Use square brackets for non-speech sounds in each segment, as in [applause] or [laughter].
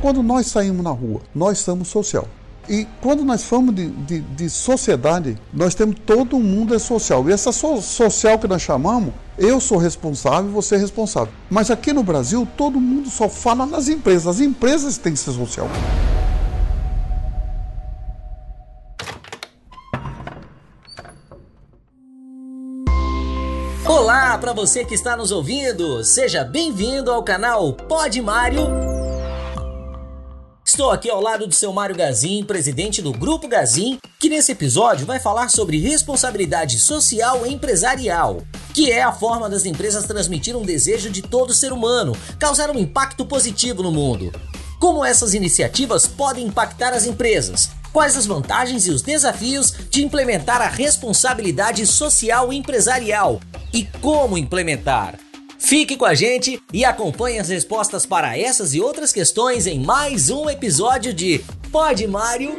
quando nós saímos na rua, nós somos social. E quando nós falamos de, de, de, sociedade, nós temos todo mundo é social. E essa so, social que nós chamamos, eu sou responsável, você é responsável. Mas aqui no Brasil, todo mundo só fala nas empresas. As empresas têm que ser social. Olá para você que está nos ouvindo. Seja bem-vindo ao canal Pod Mário Estou aqui ao lado do seu Mário Gazin, presidente do Grupo Gazin, que nesse episódio vai falar sobre responsabilidade social empresarial, que é a forma das empresas transmitir um desejo de todo ser humano, causar um impacto positivo no mundo. Como essas iniciativas podem impactar as empresas? Quais as vantagens e os desafios de implementar a responsabilidade social empresarial? E como implementar? Fique com a gente e acompanhe as respostas para essas e outras questões em mais um episódio de Pode Mário.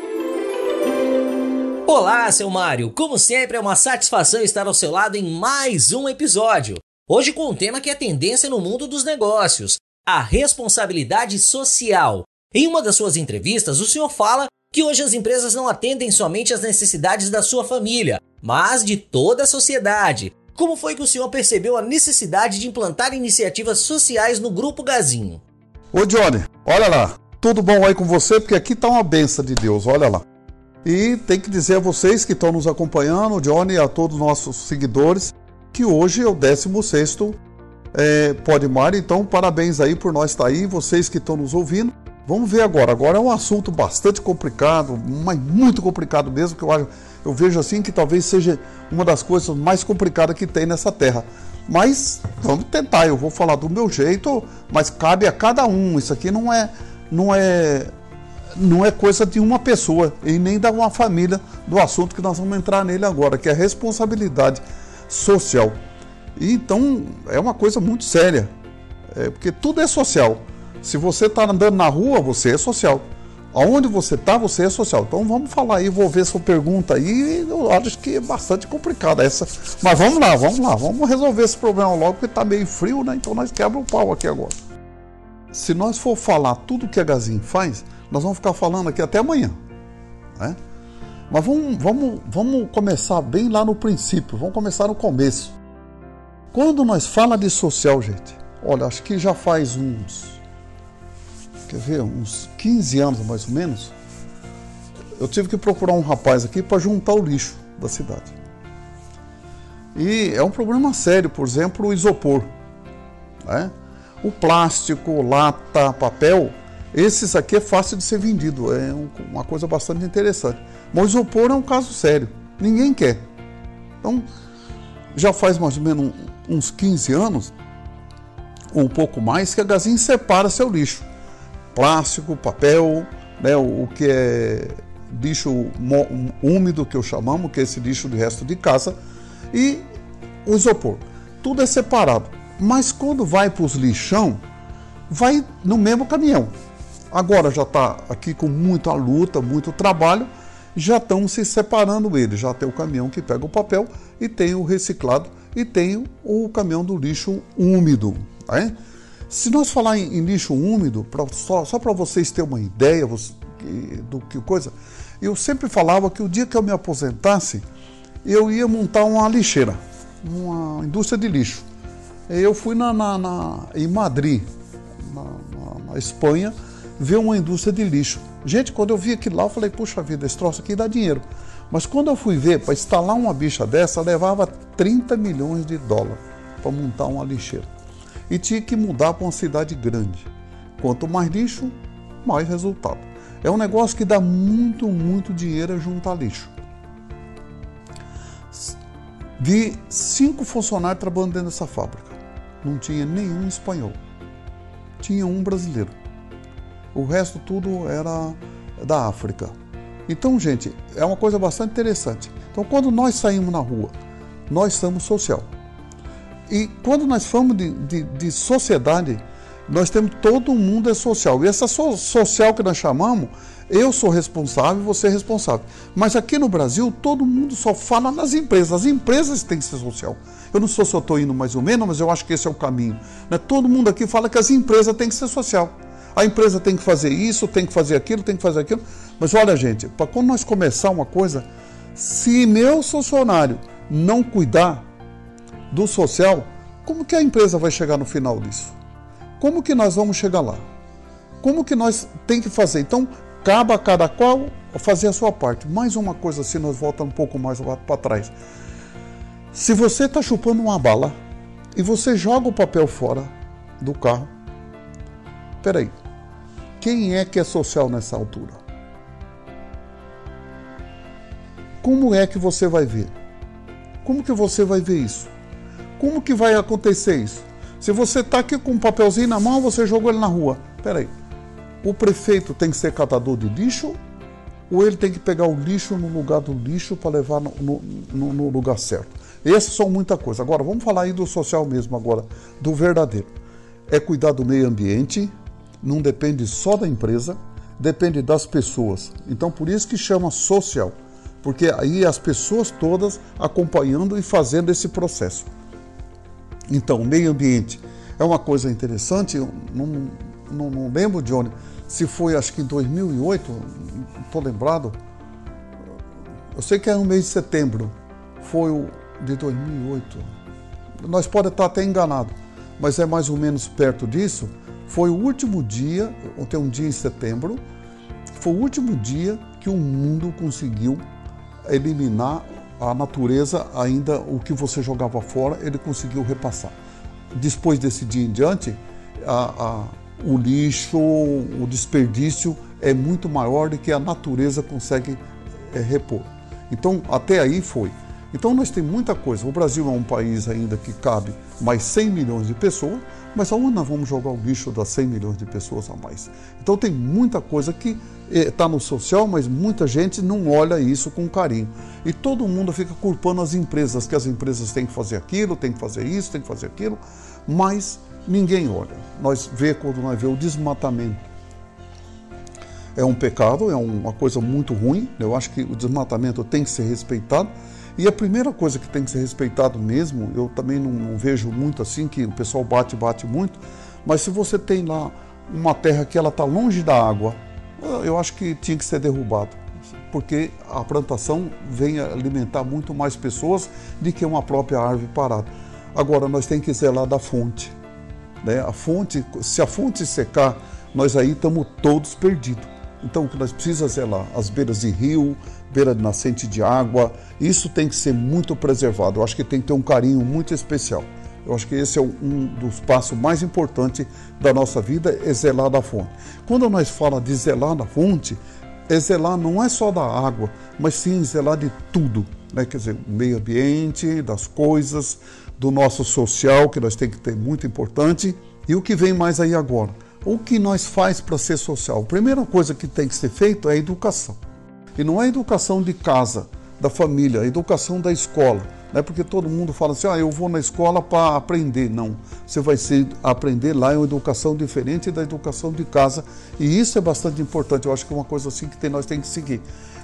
Olá, seu Mário! Como sempre, é uma satisfação estar ao seu lado em mais um episódio. Hoje com um tema que é tendência no mundo dos negócios: a responsabilidade social. Em uma das suas entrevistas, o senhor fala que hoje as empresas não atendem somente às necessidades da sua família, mas de toda a sociedade. Como foi que o senhor percebeu a necessidade de implantar iniciativas sociais no Grupo Gazinho? Ô Johnny, olha lá, tudo bom aí com você? Porque aqui tá uma benção de Deus, olha lá. E tem que dizer a vocês que estão nos acompanhando, Johnny a todos os nossos seguidores, que hoje é o 16 é, Podmar, então parabéns aí por nós estar tá aí, vocês que estão nos ouvindo. Vamos ver agora. Agora é um assunto bastante complicado, mas muito complicado mesmo, que eu acho eu vejo assim que talvez seja uma das coisas mais complicadas que tem nessa terra. Mas vamos tentar, eu vou falar do meu jeito, mas cabe a cada um. Isso aqui não é não é não é coisa de uma pessoa e nem da uma família do assunto que nós vamos entrar nele agora, que é responsabilidade social. E então é uma coisa muito séria, é, porque tudo é social. Se você está andando na rua, você é social. Aonde você está, você é social. Então vamos falar aí, vou ver sua pergunta aí. Eu acho que é bastante complicada essa. Mas vamos lá, vamos lá, vamos resolver esse problema logo, porque está meio frio, né? Então nós quebra o pau aqui agora. Se nós for falar tudo que a Gazin faz, nós vamos ficar falando aqui até amanhã. Né? Mas vamos, vamos, vamos começar bem lá no princípio, vamos começar no começo. Quando nós fala de social, gente, olha, acho que já faz uns quer ver, uns 15 anos mais ou menos, eu tive que procurar um rapaz aqui para juntar o lixo da cidade. E é um problema sério, por exemplo, o isopor. Né? O plástico, lata, papel, esses aqui é fácil de ser vendido, é uma coisa bastante interessante. Mas o isopor é um caso sério, ninguém quer. Então, já faz mais ou menos uns 15 anos, ou um pouco mais, que a Gazinha separa seu lixo plástico, papel, né, o, o que é lixo úmido que eu chamamos, que é esse lixo de resto de casa, e o isopor. Tudo é separado. Mas quando vai para os lixão, vai no mesmo caminhão. Agora já está aqui com muita luta, muito trabalho, já estão se separando eles. Já tem o caminhão que pega o papel e tem o reciclado e tem o caminhão do lixo úmido. Né? Se nós falar em, em lixo úmido, pra, só, só para vocês terem uma ideia você, do que coisa, eu sempre falava que o dia que eu me aposentasse, eu ia montar uma lixeira, uma indústria de lixo. Eu fui na, na, na em Madrid, na, na, Espanha, ver uma indústria de lixo. Gente, quando eu vi aquilo lá, eu falei, puxa vida, esse troço aqui dá dinheiro. Mas quando eu fui ver, para instalar uma bicha dessa, levava 30 milhões de dólares para montar uma lixeira e tinha que mudar para uma cidade grande. Quanto mais lixo, mais resultado. É um negócio que dá muito, muito dinheiro a juntar lixo. Vi cinco funcionários trabalhando dentro dessa fábrica. Não tinha nenhum espanhol. Tinha um brasileiro. O resto tudo era da África. Então, gente, é uma coisa bastante interessante. Então, quando nós saímos na rua, nós somos social. E quando nós falamos de, de, de sociedade, nós temos todo mundo é social. E essa so, social que nós chamamos, eu sou responsável, você é responsável. Mas aqui no Brasil, todo mundo só fala nas empresas. As empresas têm que ser social. Eu não sei se eu estou indo mais ou menos, mas eu acho que esse é o caminho. Né? Todo mundo aqui fala que as empresas têm que ser social. A empresa tem que fazer isso, tem que fazer aquilo, tem que fazer aquilo. Mas olha, gente, para quando nós começar uma coisa, se meu funcionário não cuidar do social, como que a empresa vai chegar no final disso? Como que nós vamos chegar lá? Como que nós tem que fazer? Então, cabe a cada qual fazer a sua parte. Mais uma coisa, se nós voltamos um pouco mais para trás. Se você está chupando uma bala e você joga o papel fora do carro, peraí, quem é que é social nessa altura? Como é que você vai ver? Como que você vai ver isso? Como que vai acontecer isso? Se você está aqui com um papelzinho na mão, você jogou ele na rua. Peraí, o prefeito tem que ser catador de lixo ou ele tem que pegar o lixo no lugar do lixo para levar no, no, no, lugar certo? Essas são muita coisa. Agora, vamos falar aí do social mesmo agora, do verdadeiro. É cuidar do meio ambiente, não depende só da empresa, depende das pessoas. Então, por isso que chama social porque aí as pessoas todas acompanhando e fazendo esse processo. Então, meio ambiente é uma coisa interessante, não, não, não lembro, Johnny, se foi acho que em 2008, não estou lembrado, eu sei que é no mês de setembro, foi o de 2008, nós podemos estar até enganados, mas é mais ou menos perto disso, foi o último dia, ontem um dia em setembro, foi o último dia que o mundo conseguiu eliminar a natureza, ainda o que você jogava fora, ele conseguiu repassar. Depois desse dia em diante, a, a, o lixo, o desperdício é muito maior do que a natureza consegue é, repor. Então, até aí foi. Então, nós temos muita coisa. O Brasil é um país ainda que cabe mais 100 milhões de pessoas, mas aonde nós vamos jogar o lixo das 100 milhões de pessoas a mais? Então tem muita coisa que está eh, no social, mas muita gente não olha isso com carinho. E todo mundo fica culpando as empresas, que as empresas têm que fazer aquilo, têm que fazer isso, têm que fazer aquilo, mas ninguém olha. Nós vê quando nós vê o desmatamento. É um pecado, é uma coisa muito ruim. Eu acho que o desmatamento tem que ser respeitado e a primeira coisa que tem que ser respeitado mesmo, eu também não, não vejo muito assim, que o pessoal bate, bate muito, mas se você tem lá uma terra que ela está longe da água, eu acho que tinha que ser derrubado, porque a plantação vem alimentar muito mais pessoas do que uma própria árvore parada. Agora, nós temos que zelar da fonte. Né? A fonte, se a fonte secar, nós aí estamos todos perdidos. Então, o que nós precisamos zelar? As beiras de rio, beira de nascente de água, isso tem que ser muito preservado. Eu acho que tem que ter um carinho muito especial. Eu acho que esse é um dos passos mais importantes da nossa vida, é zelar da fonte. Quando nós falamos de zelar da fonte, é zelar não é só da água, mas sim zelar de tudo. Né? Quer dizer, meio ambiente, das coisas, do nosso social, que nós temos que ter muito importante. E o que vem mais aí agora? O que nós faz para ser social? A primeira coisa que tem que ser feito é a educação. E não é a educação de casa, da família, a educação da escola. Não é porque todo mundo fala assim, ah, eu vou na escola para aprender. Não, você vai ser, aprender lá é uma educação diferente da educação de casa. E isso é bastante importante. Eu acho que é uma coisa assim que tem, nós temos que seguir.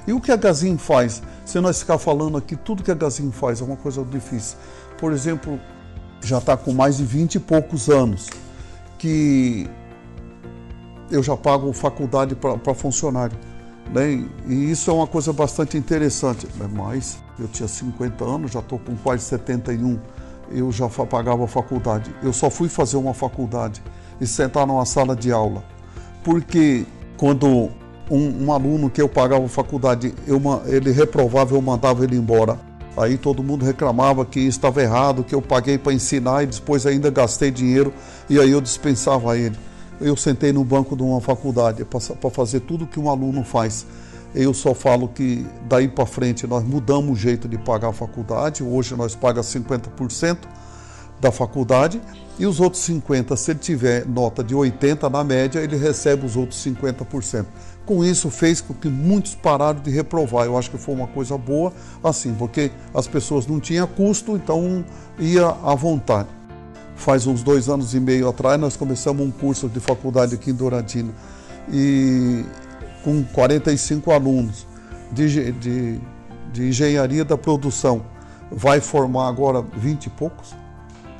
E o que a Gazin faz? Se nós ficar falando aqui, tudo que a Gazin faz é uma coisa difícil. Por exemplo, já está com mais de 20 e poucos anos que eu já pago faculdade para funcionário. Né? E isso é uma coisa bastante interessante. Mas eu tinha 50 anos, já estou com quase 71, eu já pagava a faculdade. Eu só fui fazer uma faculdade e sentar numa sala de aula. Porque quando um, um aluno que eu pagava a faculdade, eu, ele reprovava, eu mandava ele embora. Aí todo mundo reclamava que estava errado, que eu paguei para ensinar e depois ainda gastei dinheiro e aí eu dispensava ele eu sentei no banco de uma faculdade para fazer tudo que um aluno faz. Eu só falo que daí para frente nós mudamos o jeito de pagar a faculdade. Hoje nós pagamos 50% da faculdade e os outros 50%, se ele tiver nota de 80 na média, ele recebe os outros 50%. Com isso fez com que muitos pararam de reprovar. Eu acho que foi uma coisa boa, assim, porque as pessoas não tinham custo, então ia à vontade faz uns dois anos e meio atrás, nós começamos um curso de faculdade aqui em Douradina, e com 45 alunos de, de, de engenharia da produção. Vai formar agora 20 e poucos.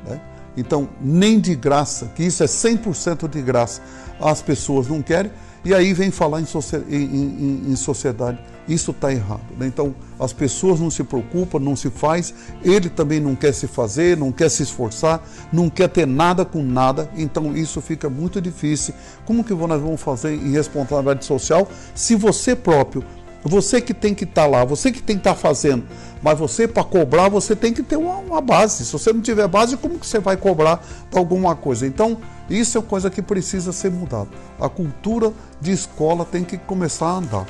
Né? Então, nem de graça, que isso é 100% de graça, as pessoas não querem, e aí vem falar em, em, em sociedade. Isso está errado. Né? Então, as pessoas não se preocupam, não se faz, ele também não quer se fazer, não quer se esforçar, não quer ter nada com nada, então isso fica muito difícil. Como que nós vamos fazer em responsabilidade social se você próprio você que tem que estar tá lá, você que tem que estar tá fazendo, mas você para cobrar você tem que ter uma, uma, base. Se você não tiver base, como que você vai cobrar alguma coisa? Então isso é uma coisa que precisa ser mudada. A cultura de escola tem que começar a andar.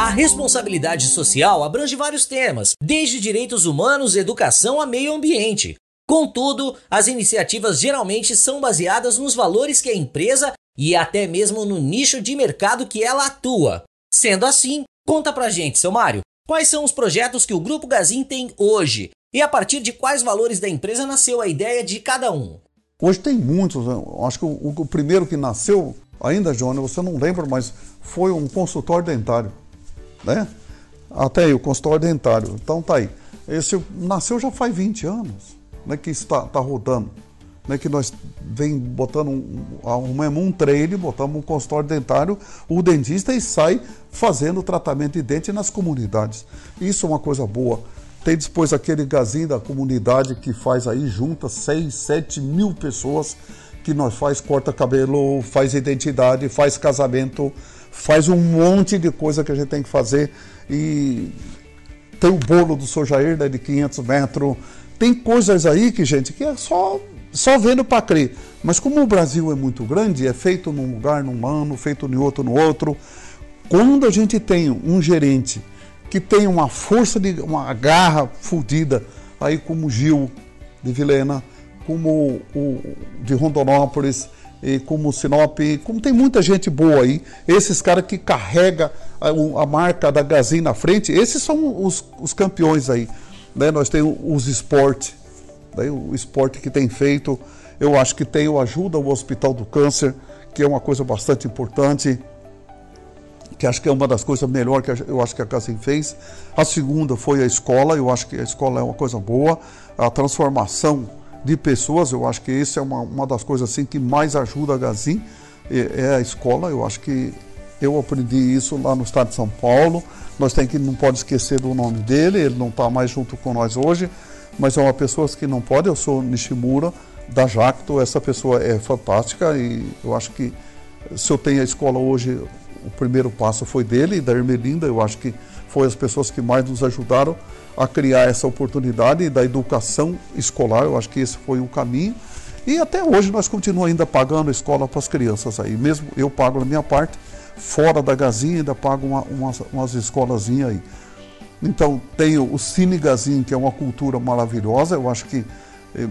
A responsabilidade social abrange vários temas, desde direitos humanos, educação a meio ambiente. Contudo, as iniciativas geralmente são baseadas nos valores que a empresa e até mesmo no nicho de mercado que ela atua. Sendo assim, conta pra gente, seu Mário, quais são os projetos que o Grupo Gazin tem hoje e a partir de quais valores da empresa nasceu a ideia de cada um? Hoje tem muitos, né? acho que o, o primeiro que nasceu, ainda, Johnny, você não lembra, mas foi um consultório dentário né? Até aí, o consultório dentário. Então tá aí. Esse nasceu já faz 20 anos, né? Que está tá rodando. Né, que nós vem botando um, arrumamos um trailer, botamos um consultório dentário, o dentista e sai fazendo tratamento de dente nas comunidades. Isso é uma coisa boa. Tem depois aquele gazinho da comunidade que faz aí, junta 6, 7 mil pessoas que nós faz corta cabelo, faz identidade, faz casamento, faz um monte de coisa que a gente tem que fazer e tem o bolo do Sojair né, de 500 metros, tem coisas aí que, gente, que é só, só vendo para crer. Mas como o Brasil é muito grande, é feito num lugar, num ano, feito em outro, no outro, quando a gente tem um gerente que tem uma força, de uma garra fodida, aí como Gil de Vilena, como o de Rondonópolis, e como Sinop, como tem muita gente boa aí, esses caras que carrega a, a, marca da Gazin na frente, esses são os, os campeões aí. Né? Nós temos os esportes, né? o esporte que tem feito, eu acho que tem o Ajuda o Hospital do Câncer, que é uma coisa bastante importante, que acho que é uma das coisas melhores que eu acho que a Gazin fez. A segunda foi a escola, eu acho que a escola é uma coisa boa, a transformação de pessoas. Eu acho que isso é uma, uma das coisas assim que mais ajuda a Gazin, é, é a escola. Eu acho que eu aprendi isso lá no estado de São Paulo. Nós tem que não pode esquecer do nome dele. Ele não está mais junto com nós hoje, mas é uma pessoa que não pode. Eu sou Nishimura da Jacto. Essa pessoa é fantástica e eu acho que se eu tenho a escola hoje, o primeiro passo foi dele e da Ermelinda. Eu acho que foi as pessoas que mais nos ajudaram a criar essa oportunidade da educação escolar. Eu acho que esse foi o caminho. E até hoje nós continuamos ainda pagando a escola para as crianças aí. Mesmo eu pago a minha parte, fora da Gazinha ainda pago uma, umas, umas escolazinhas aí. Então tem o Cine Gazinho, que é uma cultura maravilhosa. Eu acho que eh,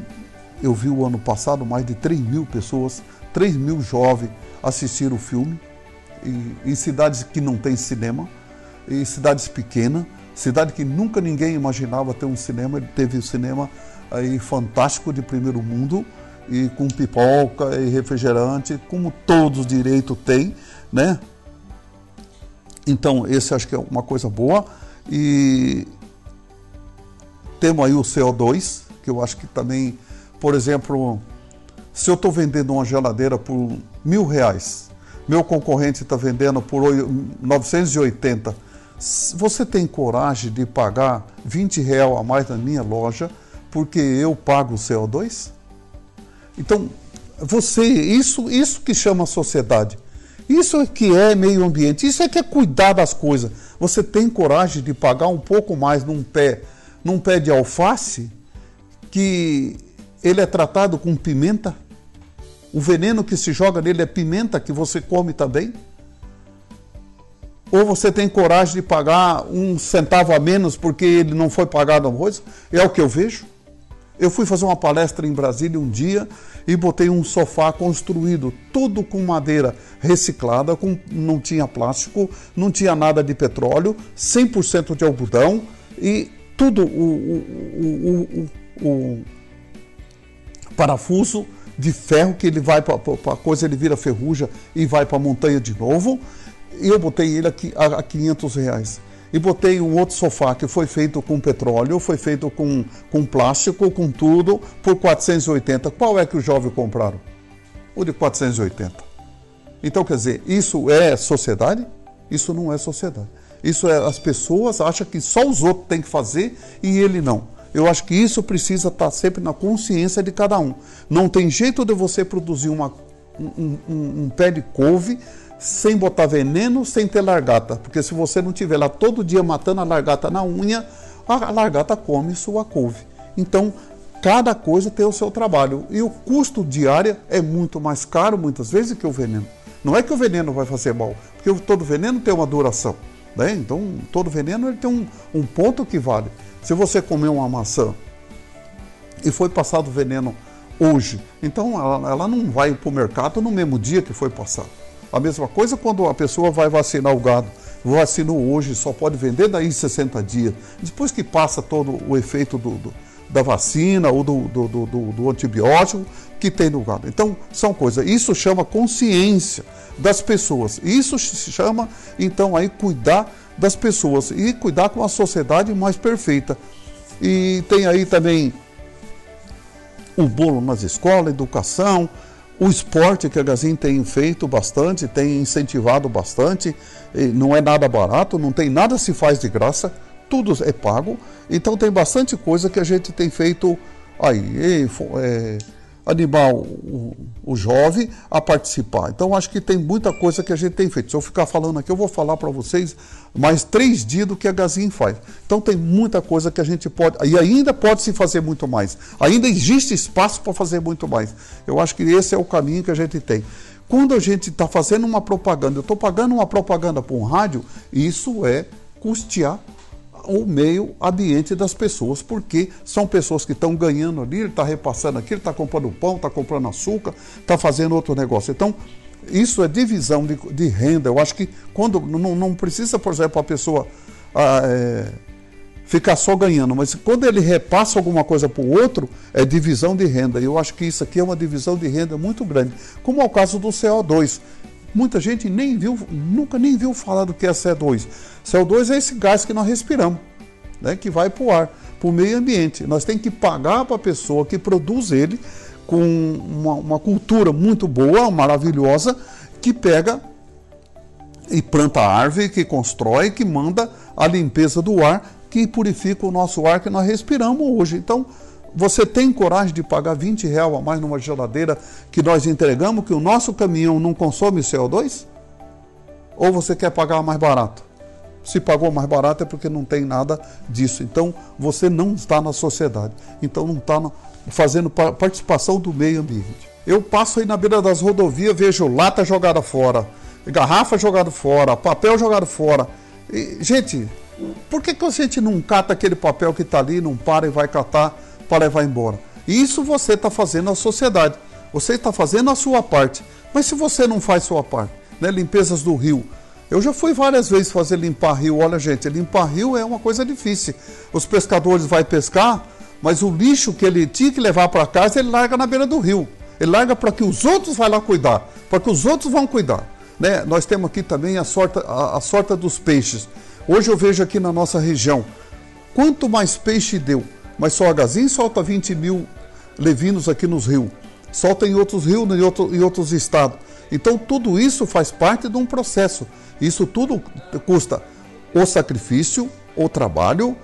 eu vi o ano passado mais de 3 mil pessoas, 3 mil jovens assistiram o filme. E, em cidades que não tem cinema, em cidades pequenas. Cidade que nunca ninguém imaginava ter um cinema, ele teve um cinema aí fantástico de primeiro mundo e com pipoca e refrigerante, como todos direito têm, né? Então, esse acho que é uma coisa boa. E temos aí o CO2, que eu acho que também, por exemplo, se eu estou vendendo uma geladeira por mil reais, meu concorrente está vendendo por 980 você tem coragem de pagar 20 reais a mais na minha loja porque eu pago o CO2? Então, você, isso, isso que chama sociedade. Isso é que é meio ambiente, isso é que é cuidar das coisas. Você tem coragem de pagar um pouco mais num pé, num pé de alface que ele é tratado com pimenta? O veneno que se joga nele é pimenta que você come também? Ou você tem coragem de pagar um centavo a menos porque ele não foi pagado arroz? É o que eu vejo. Eu fui fazer uma palestra em Brasília um dia e botei um sofá construído, tudo com madeira reciclada, com, não tinha plástico, não tinha nada de petróleo, 100% de algodão e tudo o, o, o, o parafuso de ferro que ele vai para a coisa, ele vira ferrugem e vai para a montanha de novo e eu botei ele aqui a, a 500 reais. E botei um outro sofá que foi feito com petróleo, foi feito com, com plástico, com tudo, por 480. Qual é que os jovens compraram? O de 480. Então, quer dizer, isso é sociedade? Isso não é sociedade. Isso é as pessoas acham que só os outros têm que fazer e ele não. Eu acho que isso precisa estar sempre na consciência de cada um. Não tem jeito de você produzir uma, um, um, um pé de couve sem botar veneno, sem ter largata. Porque se você não tiver lá todo dia matando a largata na unha, a largata come sua couve. Então, cada coisa tem o seu trabalho. E o custo diário é muito mais caro, muitas vezes, que o veneno. Não é que o veneno vai fazer mal, porque todo veneno tem uma duração. Né? Então, todo veneno ele tem um, um ponto que vale. Se você comer uma maçã e foi passado veneno hoje, então ela, ela não vai para o mercado no mesmo dia que foi passado. A mesma coisa quando a pessoa vai vacinar o gado. Vacinou hoje, só pode vender daí 60 dias. Depois que passa todo o efeito do, do da vacina ou do, do, do, do, antibiótico que tem no gado. Então, são coisas. Isso chama consciência das pessoas. Isso se chama, então, aí cuidar das pessoas e cuidar com a sociedade mais perfeita. E tem aí também o bolo nas escolas, educação, o esporte que a Gazin tem feito bastante, tem incentivado bastante, não é nada barato, não tem nada se faz de graça, tudo é pago. Então tem bastante coisa que a gente tem feito aí, é, animar o, o, jovem a participar. Então acho que tem muita coisa que a gente tem feito. Se eu ficar falando aqui, eu vou falar para vocês mais três dias do que a Gazin faz. Então tem muita coisa que a gente pode. E ainda pode se fazer muito mais. Ainda existe espaço para fazer muito mais. Eu acho que esse é o caminho que a gente tem. Quando a gente está fazendo uma propaganda, eu estou pagando uma propaganda para um rádio, isso é custear o meio ambiente das pessoas, porque são pessoas que estão ganhando ali, ele está repassando aqui, ele está comprando pão, está comprando açúcar, está fazendo outro negócio. Então, isso é divisão de, de renda. Eu acho que quando não, não precisa, por exemplo, a pessoa ah, é, ficar só ganhando, mas quando ele repassa alguma coisa para o outro, é divisão de renda. E eu acho que isso aqui é uma divisão de renda muito grande, como é o caso do CO2. Muita gente nem viu, nunca nem viu falar do que é CO2. CO2 é esse gás que nós respiramos, né, que vai para o ar, para o meio ambiente. Nós temos que pagar para a pessoa que produz ele com uma, uma cultura muito boa, maravilhosa, que pega e planta árvore, que constrói, que manda a limpeza do ar, que purifica o nosso ar que nós respiramos hoje. Então, você tem coragem de pagar 20 reais a mais numa geladeira que nós entregamos, que o nosso caminhão não consome CO2? Ou você quer pagar mais barato? Se pagou mais barato é porque não tem nada disso. Então você não está na sociedade. Então não está fazendo participação do meio ambiente. Eu passo aí na beira das rodovias, vejo lata jogada fora, garrafa jogada fora, papel jogado fora. E, gente, por que, que a gente não cata aquele papel que está ali, não para e vai catar para levar embora. Isso você está fazendo na sociedade. Você está fazendo a sua parte. Mas se você não faz sua parte, né? limpezas do rio. Eu já fui várias vezes fazer limpar rio. Olha, gente, limpar rio é uma coisa difícil. Os pescadores vão pescar, mas o lixo que ele tinha que levar para casa, ele larga na beira do rio. Ele larga para que os outros vão lá cuidar, para que os outros vão cuidar. Né? Nós temos aqui também a sorte, a, a sorte dos peixes. Hoje eu vejo aqui na nossa região, quanto mais peixe deu, mas só a Gazin solta 20 mil levinos aqui nos rios. Solta em outros rios em, outro, em outros estados. Então tudo isso faz parte de um processo. Isso tudo custa o sacrifício, o trabalho,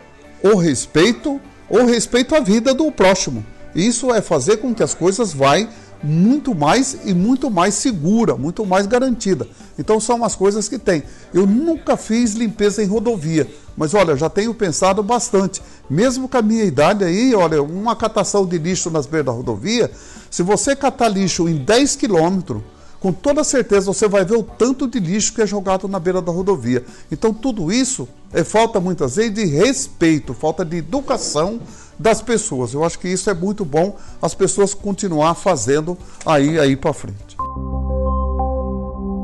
o respeito, o respeito à vida do próximo. Isso é fazer com que as coisas vai muito mais e muito mais segura, muito mais garantida. Então são as coisas que tem. Eu nunca fiz limpeza em rodovia, mas olha, já tenho pensado bastante. Mesmo com a minha idade aí, olha, uma catação de lixo nas beiras da rodovia, se você catar lixo em 10 quilômetros, com toda certeza você vai ver o tanto de lixo que é jogado na beira da rodovia. Então tudo isso é falta muitas vezes de respeito, falta de educação das pessoas. Eu acho que isso é muito bom as pessoas continuar fazendo aí aí para frente.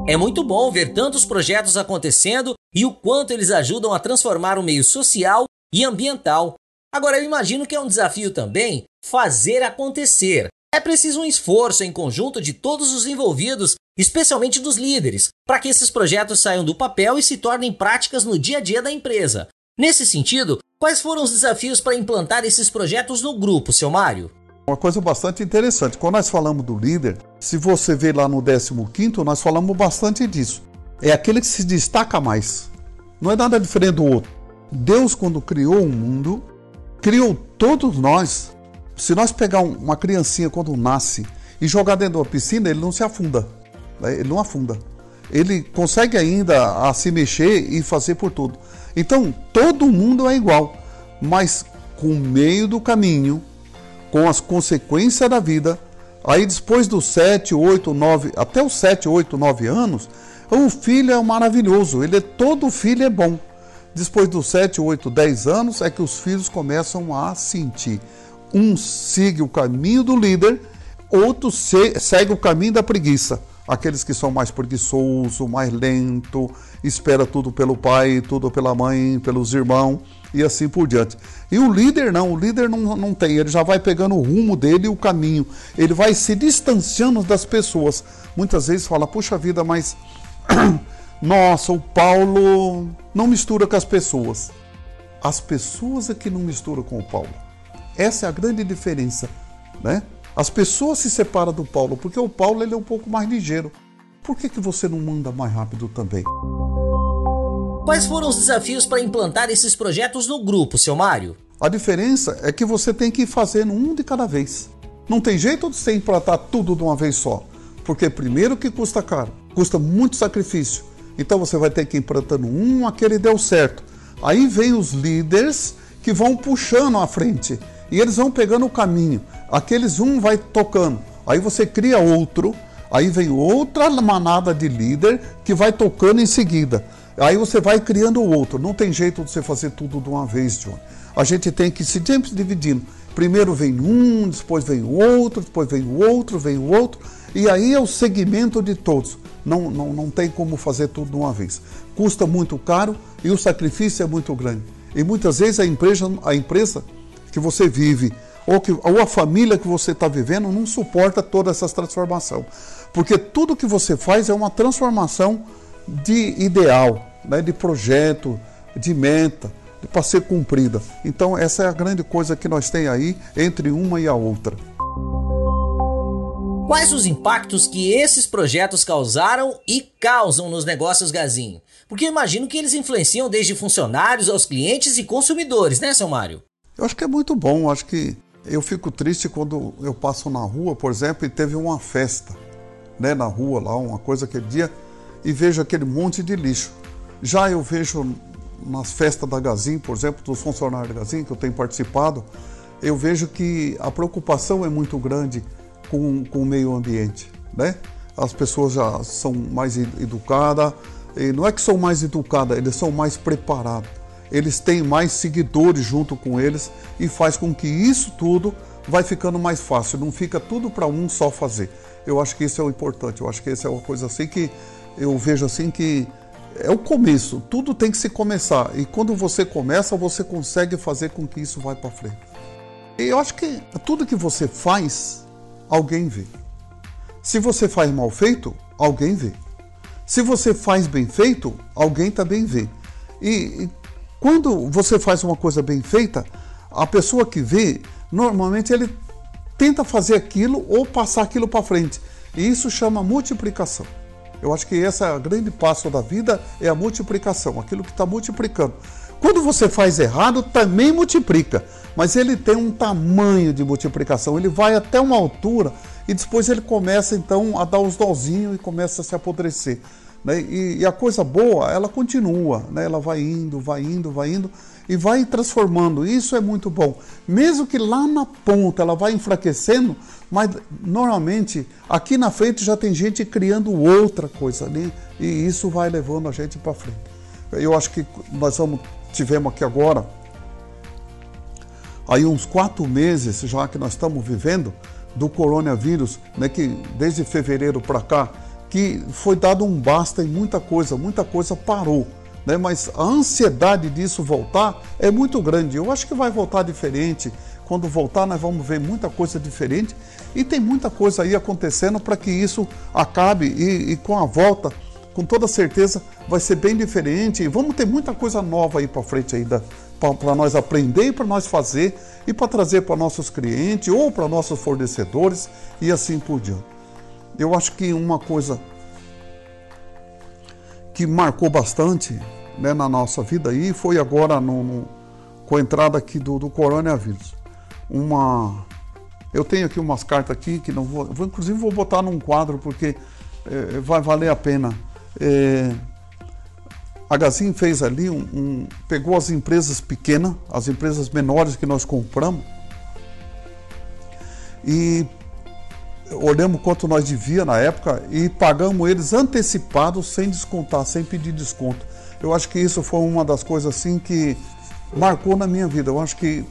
É muito bom ver tantos projetos acontecendo e o quanto eles ajudam a transformar o meio social e ambiental. Agora eu imagino que é um desafio também fazer acontecer. É preciso um esforço em conjunto de todos os envolvidos, especialmente dos líderes, para que esses projetos saiam do papel e se tornem práticas no dia a dia da empresa. Nesse sentido, quais foram os desafios para implantar esses projetos no grupo, seu Mário? Uma coisa bastante interessante, quando nós falamos do líder, se você ver lá no 15, nós falamos bastante disso. É aquele que se destaca mais. Não é nada diferente do outro. Deus, quando criou o mundo, criou todos nós. Se nós pegar uma criancinha quando nasce e jogar dentro de uma piscina, ele não se afunda. Ele não afunda. Ele consegue ainda a se mexer e fazer por tudo. Então, todo mundo é igual, mas com o meio do caminho, com as consequências da vida, aí depois dos 7, 8, 9, até os 7, 8, 9 anos, o filho é maravilhoso, ele é todo filho é bom. Depois dos 7, 8, 10 anos é que os filhos começam a sentir. Um sigue o caminho do líder, outro segue o caminho da preguiça. Aqueles que são mais preguiçosos, mais lento, espera tudo pelo pai, tudo pela mãe, pelos irmãos e assim por diante. E o líder não, o líder não, não tem, ele já vai pegando o rumo dele e o caminho. Ele vai se distanciando das pessoas. Muitas vezes fala, puxa vida, mas [clears throat] nossa, o Paulo não mistura com as pessoas. As pessoas é que não misturam com o Paulo. Essa é a grande diferença, né? As pessoas se separam do Paulo porque o Paulo ele é um pouco mais ligeiro. Por que, que você não manda mais rápido também? Quais foram os desafios para implantar esses projetos no grupo, seu Mário? A diferença é que você tem que ir fazendo um de cada vez. Não tem jeito de você implantar tudo de uma vez só. Porque primeiro que custa caro, custa muito sacrifício. Então você vai ter que ir implantando um, aquele deu certo. Aí vem os líderes que vão puxando à frente e eles vão pegando o caminho. Aqueles um vai tocando. Aí você cria outro, aí vem outra manada de líder que vai tocando em seguida. Aí você vai criando o outro. Não tem jeito de você fazer tudo de uma vez, John. A gente tem que se sempre dividindo. Primeiro vem um, depois vem o outro, depois vem o outro, vem o outro. E aí é o segmento de todos. Não, não, não tem como fazer tudo de uma vez. Custa muito caro e o sacrifício é muito grande. E muitas vezes a empresa, a empresa que você vive ou, que, ou a família que você está vivendo não suporta toda essa transformação. Porque tudo que você faz é uma transformação de ideal, né, de projeto, de meta, para ser cumprida. Então, essa é a grande coisa que nós temos aí entre uma e a outra. Quais os impactos que esses projetos causaram e causam nos negócios Gazinho? Porque eu imagino que eles influenciam desde funcionários aos clientes e consumidores, né, seu Mário? Eu acho que é muito bom. Acho que eu fico triste quando eu passo na rua, por exemplo, e teve uma festa né, na rua lá, uma coisa aquele dia, e vejo aquele monte de lixo. Já eu vejo nas festas da Gazin, por exemplo, dos funcionários da Gazin, que eu tenho participado, eu vejo que a preocupação é muito grande com, com o meio ambiente, né? As pessoas já são mais educadas, e não é que são mais educadas, eles são mais preparados. Eles têm mais seguidores junto com eles e faz com que isso tudo vai ficando mais fácil, não fica tudo para um só fazer. Eu acho que isso é o importante, eu acho que isso é uma coisa assim que eu vejo assim que é o começo, tudo tem que se começar e quando você começa, você consegue fazer com que isso vá para frente. E eu acho que tudo que você faz, alguém vê. Se você faz mal feito, alguém vê. Se você faz bem feito, alguém também vê. E, e quando você faz uma coisa bem feita, a pessoa que vê, normalmente ele tenta fazer aquilo ou passar aquilo para frente. E isso chama multiplicação. Eu acho que esse é o grande passo da vida, é a multiplicação, aquilo que está multiplicando. Quando você faz errado, também multiplica, mas ele tem um tamanho de multiplicação, ele vai até uma altura e depois ele começa então a dar os dozinhos e começa a se apodrecer. Né? E, e, a coisa boa, ela continua, né? ela vai indo, vai indo, vai indo e vai transformando. Isso é muito bom. Mesmo que lá na ponta ela vai enfraquecendo, mas normalmente aqui na frente já tem gente criando outra coisa ali e isso vai levando a gente para frente. Eu acho que nós vamos tivemos aqui agora aí uns quatro meses já que nós estamos vivendo do coronavírus, né, que desde fevereiro para cá que foi dado um basta em muita coisa, muita coisa parou. Né? Mas a ansiedade disso voltar é muito grande. Eu acho que vai voltar diferente, quando voltar, nós vamos ver muita coisa diferente e tem muita coisa aí acontecendo para que isso acabe e, e, com a volta, com toda certeza, vai ser bem diferente. E vamos ter muita coisa nova aí para frente ainda para nós aprender e para nós fazer e para trazer para nossos clientes ou para nossos fornecedores e assim por diante. Eu acho que uma coisa que marcou bastante né, na nossa vida aí foi agora no, no, com a entrada aqui do, do coronavírus. Uma, eu tenho aqui umas cartas aqui que não vou, vou inclusive vou botar num quadro porque é, vai valer a pena. É, a Gazin fez ali um, um, pegou as empresas pequenas, as empresas menores que nós compramos e olhamos quanto nós devia na época e pagamos eles antecipados sem descontar, sem pedir desconto. Eu acho que isso foi uma das coisas assim que marcou na minha vida. Eu acho que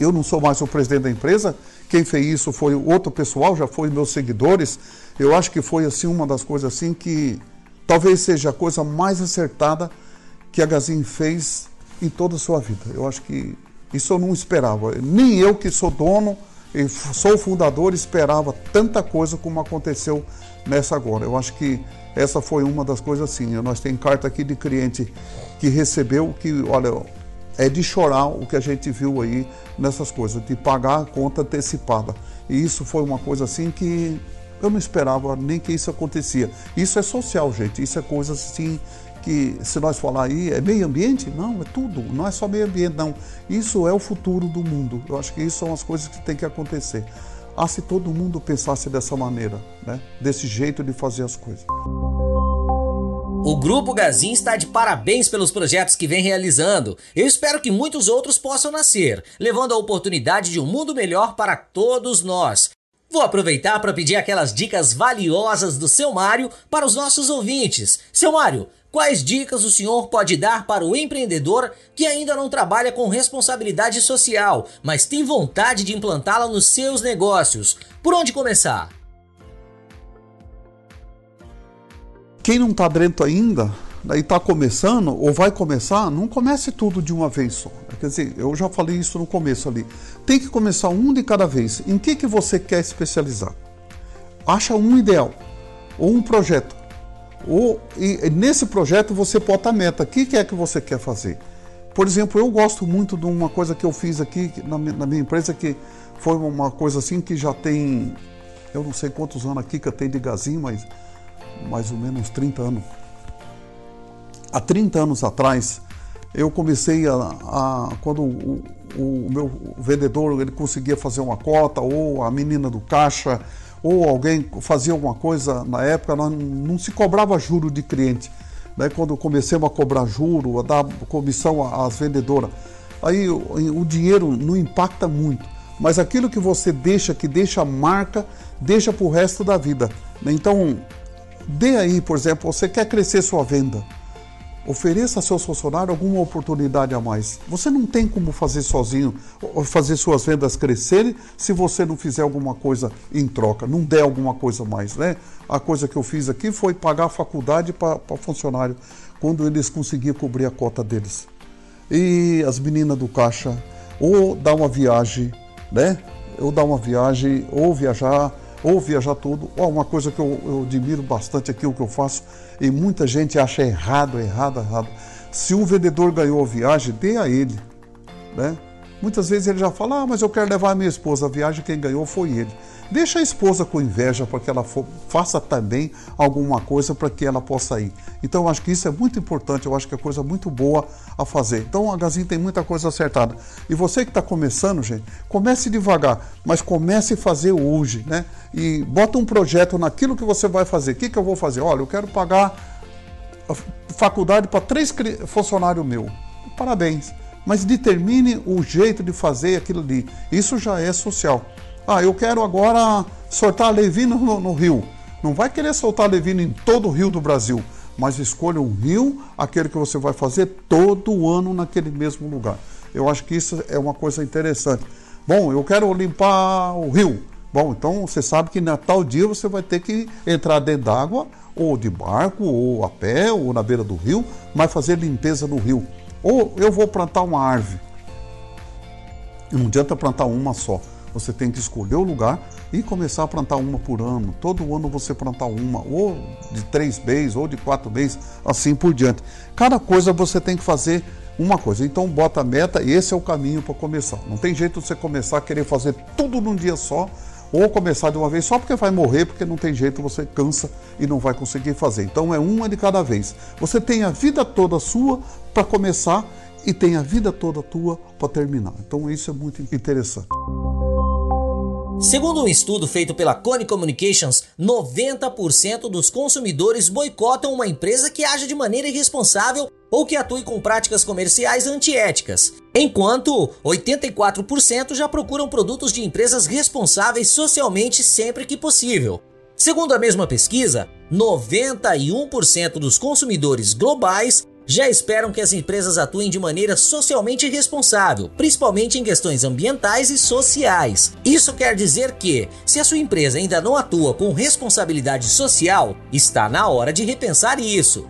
eu não sou mais o presidente da empresa, quem fez isso foi outro pessoal, já foi meus seguidores. Eu acho que foi assim uma das coisas assim que talvez seja a coisa mais acertada que a Gazin fez em toda a sua vida. Eu acho que isso eu não esperava. Nem eu que sou dono e sou fundador esperava tanta coisa como aconteceu nessa agora. Eu acho que essa foi uma das coisas assim. Nós temos carta aqui de cliente que recebeu que, olha, é de chorar o que a gente viu aí nessas coisas, de pagar a conta antecipada. E isso foi uma coisa assim que eu não esperava nem que isso acontecia. Isso é social, gente. Isso é coisa assim que, se nós falar aí, é meio ambiente? Não, é tudo. Não é só meio ambiente, não. Isso é o futuro do mundo. Eu acho que isso são as coisas que tem que acontecer. Ah, se todo mundo pensasse dessa maneira, né? Desse jeito de fazer as coisas. O Grupo Gazin está de parabéns pelos projetos que vem realizando. Eu espero que muitos outros possam nascer, levando a oportunidade de um mundo melhor para todos nós. Vou aproveitar para pedir aquelas dicas valiosas do seu Mário para os nossos ouvintes. Seu Mário, quais dicas o senhor pode dar para o empreendedor que ainda não trabalha com responsabilidade social, mas tem vontade de implantá-la nos seus negócios? Por onde começar? Quem não está dentro ainda, daí está começando ou vai começar, não comece tudo de uma vez só. Quer dizer, eu já falei isso no começo ali. Tem que começar um de cada vez. Em que, que você quer especializar? Acha um ideal ou um projeto. E, nesse projeto você bota a meta. O que, que é que você quer fazer? Por exemplo, eu gosto muito de uma coisa que eu fiz aqui na, na minha empresa, que foi uma coisa assim que já tem, eu não sei quantos anos aqui que eu tenho de gazinho, mas mais ou menos 30 anos. Há 30 anos atrás, eu comecei a, a quando o, o, meu vendedor ele conseguia fazer uma cota, ou a menina do caixa, ou alguém fazia alguma coisa na época, não, não se cobrava juro de cliente. Daí quando comecemos a cobrar juro, a dar comissão às vendedoras, aí o, o dinheiro não impacta muito. Mas aquilo que você deixa, que deixa marca, deixa para o resto da vida. Então, dê aí, por exemplo, você quer crescer sua venda Ofereça a seus funcionários alguma oportunidade a mais. Você não tem como fazer sozinho, fazer suas vendas crescerem se você não fizer alguma coisa em troca, não der alguma coisa a mais, né? A coisa que eu fiz aqui foi pagar a faculdade para funcionário quando eles conseguiam cobrir a cota deles. E as meninas do caixa, ou dar uma viagem, né? Ou dar uma viagem, ou viajar ou viajar tudo. Oh, uma coisa que eu, eu admiro bastante aqui, o que eu faço, e muita gente acha errado, errado, errado. Se um vendedor ganhou a viagem, dê a ele. Né? Muitas vezes ele já fala, ah, mas eu quero levar a minha esposa, a viagem quem ganhou foi ele. Deixa a esposa com inveja para que ela for, faça também alguma coisa para que ela possa ir. Então eu acho que isso é muito importante, eu acho que é coisa muito boa a fazer. Então a Gazin tem muita coisa acertada. E você que está começando, gente, comece devagar, mas comece a fazer hoje, né? E bota um projeto naquilo que você vai fazer. O que, que eu vou fazer? Olha, eu quero pagar faculdade para três funcionários meu. Parabéns. Mas determine o jeito de fazer aquilo ali. Isso já é social. Ah, eu quero agora soltar levino no, no rio. Não vai querer soltar levino em todo o rio do Brasil, mas escolha um rio, aquele que você vai fazer todo ano naquele mesmo lugar. Eu acho que isso é uma coisa interessante. Bom, eu quero limpar o rio. Bom, então você sabe que na tal dia você vai ter que entrar dentro d'água, ou de barco, ou a pé, ou na beira do rio, mas fazer limpeza no rio. Ou eu vou plantar uma árvore. Não adianta plantar uma só. Você tem que escolher o lugar e começar a plantar uma por ano. Todo ano você plantar uma, ou de três meses, ou de quatro meses, assim por diante. Cada coisa você tem que fazer uma coisa. Então bota a meta e esse é o caminho para começar. Não tem jeito de você começar a querer fazer tudo num dia só ou começar de uma vez só porque vai morrer, porque não tem jeito, você cansa e não vai conseguir fazer. Então é uma de cada vez. Você tem a vida toda sua para começar e tem a vida toda tua para terminar. Então isso é muito interessante. Segundo um estudo feito pela Cone Communications, 90% dos consumidores boicotam uma empresa que age de maneira irresponsável ou que atue com práticas comerciais antiéticas, enquanto 84% já procuram produtos de empresas responsáveis socialmente sempre que possível. Segundo a mesma pesquisa, 91% dos consumidores globais já esperam que as empresas atuem de maneira socialmente responsável, principalmente em questões ambientais e sociais. Isso quer dizer que, se a sua empresa ainda não atua com responsabilidade social, está na hora de repensar isso.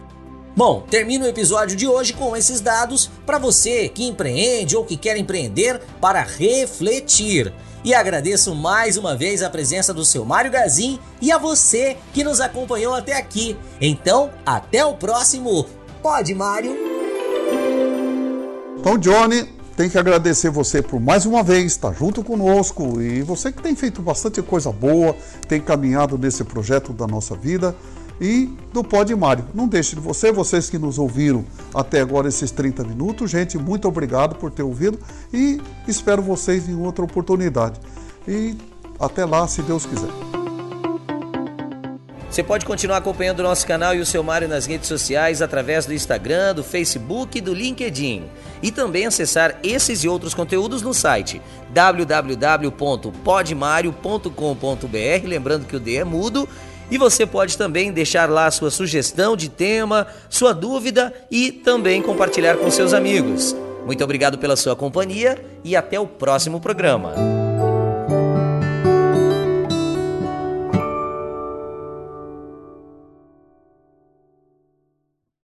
Bom, termino o episódio de hoje com esses dados para você que empreende ou que quer empreender para refletir. E agradeço mais uma vez a presença do seu Mário Gazin e a você que nos acompanhou até aqui. Então, até o próximo Pode, Mário. Então, Johnny, tem que agradecer você por mais uma vez estar junto conosco e você que tem feito bastante coisa boa, tem caminhado nesse projeto da nossa vida e do Pode Mário. Não deixe de você, vocês que nos ouviram até agora esses 30 minutos, gente, muito obrigado por ter ouvido e espero vocês em outra oportunidade. E até lá, se Deus quiser. Você pode continuar acompanhando o nosso canal e o seu Mário nas redes sociais através do Instagram, do Facebook e do LinkedIn. E também acessar esses e outros conteúdos no site www.podmario.com.br, lembrando que o D é mudo. E você pode também deixar lá sua sugestão de tema, sua dúvida e também compartilhar com seus amigos. Muito obrigado pela sua companhia e até o próximo programa.